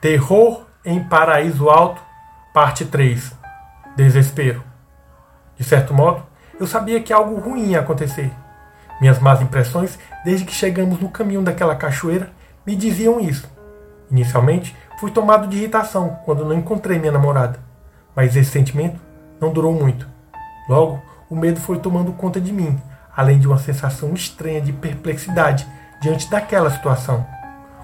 Terror em Paraíso Alto, parte 3. Desespero. De certo modo, eu sabia que algo ruim ia acontecer. Minhas más impressões, desde que chegamos no caminho daquela cachoeira, me diziam isso. Inicialmente, fui tomado de irritação quando não encontrei minha namorada, mas esse sentimento não durou muito. Logo, o medo foi tomando conta de mim, além de uma sensação estranha de perplexidade diante daquela situação.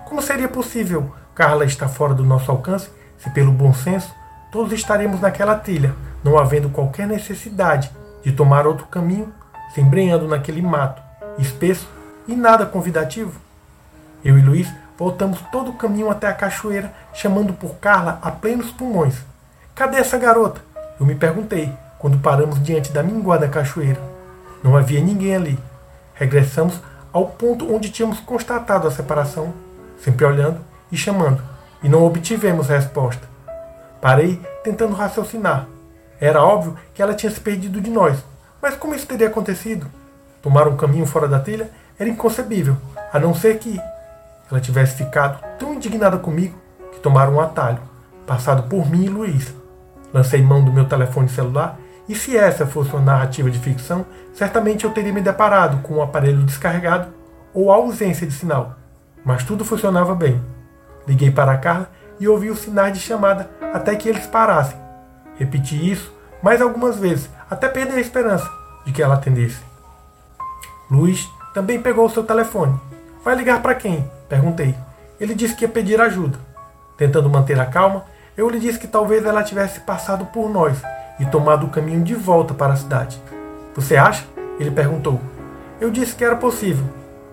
Como seria possível Carla estar fora do nosso alcance se, pelo bom senso, todos estaremos naquela trilha, não havendo qualquer necessidade de tomar outro caminho, se embrenhando naquele mato espesso e nada convidativo? Eu e Luiz voltamos todo o caminho até a cachoeira, chamando por Carla a plenos pulmões. Cadê essa garota? Eu me perguntei quando paramos diante da minguada cachoeira. Não havia ninguém ali. Regressamos ao ponto onde tínhamos constatado a separação, sempre olhando e chamando, e não obtivemos resposta. Parei tentando raciocinar. Era óbvio que ela tinha se perdido de nós, mas como isso teria acontecido? Tomar um caminho fora da trilha era inconcebível, a não ser que ela tivesse ficado tão indignada comigo que tomaram um atalho, passado por mim e Luiz. Lancei mão do meu telefone celular e se essa fosse uma narrativa de ficção, certamente eu teria me deparado com um aparelho descarregado ou a ausência de sinal. Mas tudo funcionava bem. Liguei para a Carla e ouvi os sinais de chamada até que eles parassem. Repeti isso mais algumas vezes, até perder a esperança de que ela atendesse. Luiz também pegou o seu telefone. Vai ligar para quem? Perguntei. Ele disse que ia pedir ajuda. Tentando manter a calma, eu lhe disse que talvez ela tivesse passado por nós e tomado o caminho de volta para a cidade. Você acha? Ele perguntou. Eu disse que era possível,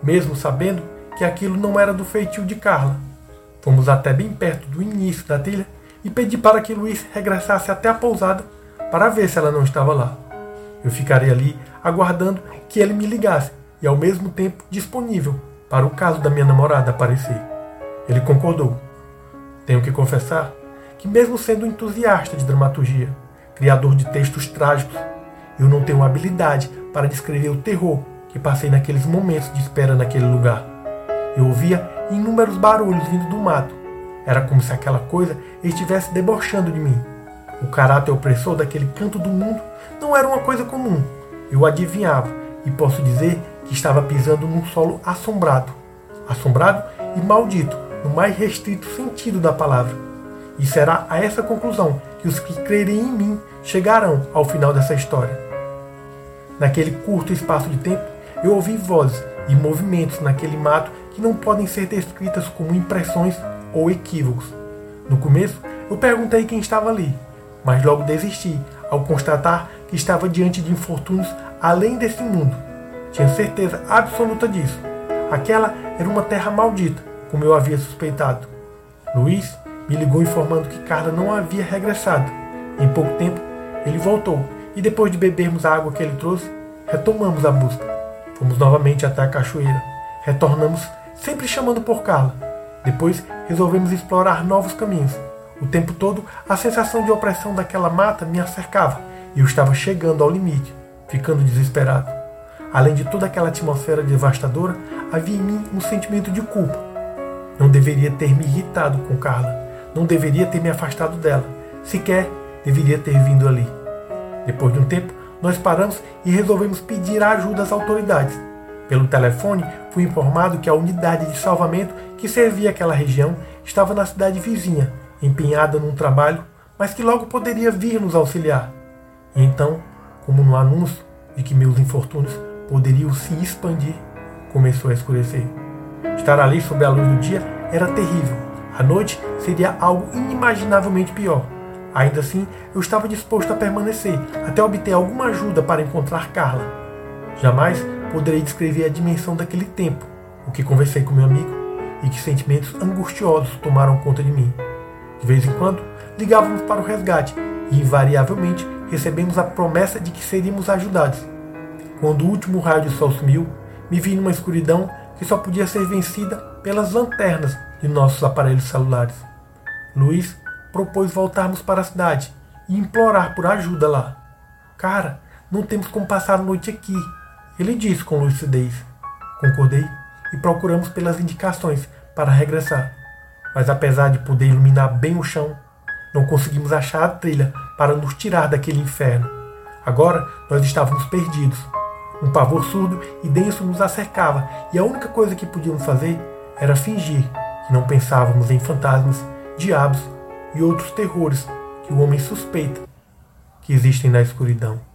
mesmo sabendo que aquilo não era do feitio de Carla. Fomos até bem perto do início da trilha e pedi para que Luiz regressasse até a pousada para ver se ela não estava lá. Eu ficaria ali aguardando que ele me ligasse e ao mesmo tempo disponível para o caso da minha namorada aparecer. Ele concordou. Tenho que confessar que, mesmo sendo entusiasta de dramaturgia, criador de textos trágicos, eu não tenho habilidade para descrever o terror que passei naqueles momentos de espera naquele lugar. Eu ouvia inúmeros barulhos vindo do mato. Era como se aquela coisa estivesse debochando de mim. O caráter opressor daquele canto do mundo não era uma coisa comum. Eu adivinhava e posso dizer que estava pisando num solo assombrado. Assombrado e maldito, no mais restrito sentido da palavra. E será a essa conclusão que os que crerem em mim chegarão ao final dessa história. Naquele curto espaço de tempo, eu ouvi vozes e movimentos naquele mato que não podem ser descritas como impressões ou equívocos. No começo, eu perguntei quem estava ali, mas logo desisti ao constatar que estava diante de infortúnios além desse mundo. Tinha certeza absoluta disso. Aquela era uma terra maldita, como eu havia suspeitado. Luiz me ligou informando que Carla não havia regressado. Em pouco tempo, ele voltou e depois de bebermos a água que ele trouxe, retomamos a busca. Fomos novamente até a cachoeira. Retornamos sempre chamando por Carla. Depois resolvemos explorar novos caminhos. O tempo todo, a sensação de opressão daquela mata me acercava e eu estava chegando ao limite, ficando desesperado. Além de toda aquela atmosfera devastadora, havia em mim um sentimento de culpa. Não deveria ter me irritado com Carla, não deveria ter me afastado dela, sequer deveria ter vindo ali. Depois de um tempo, nós paramos e resolvemos pedir ajuda às autoridades. Pelo telefone, fui informado que a unidade de salvamento que servia aquela região estava na cidade vizinha, empenhada num trabalho, mas que logo poderia vir nos auxiliar. E então, como no anúncio de que meus infortúnios poderiam se expandir, começou a escurecer. Estar ali sob a luz do dia era terrível. A noite seria algo inimaginavelmente pior. Ainda assim, eu estava disposto a permanecer até obter alguma ajuda para encontrar Carla. Jamais poderei descrever a dimensão daquele tempo, o que conversei com meu amigo e que sentimentos angustiosos tomaram conta de mim. De vez em quando, ligávamos para o resgate e, invariavelmente, recebemos a promessa de que seríamos ajudados. Quando o último raio de sol sumiu, me vi numa escuridão que só podia ser vencida pelas lanternas de nossos aparelhos celulares. Luiz propôs voltarmos para a cidade e implorar por ajuda lá. Cara, não temos como passar a noite aqui, ele disse com lucidez. Concordei e procuramos pelas indicações para regressar. mas apesar de poder iluminar bem o chão, não conseguimos achar a trilha para nos tirar daquele inferno. Agora nós estávamos perdidos. Um pavor surdo e denso nos acercava, e a única coisa que podíamos fazer era fingir que não pensávamos em fantasmas, diabos e outros terrores que o homem suspeita que existem na escuridão.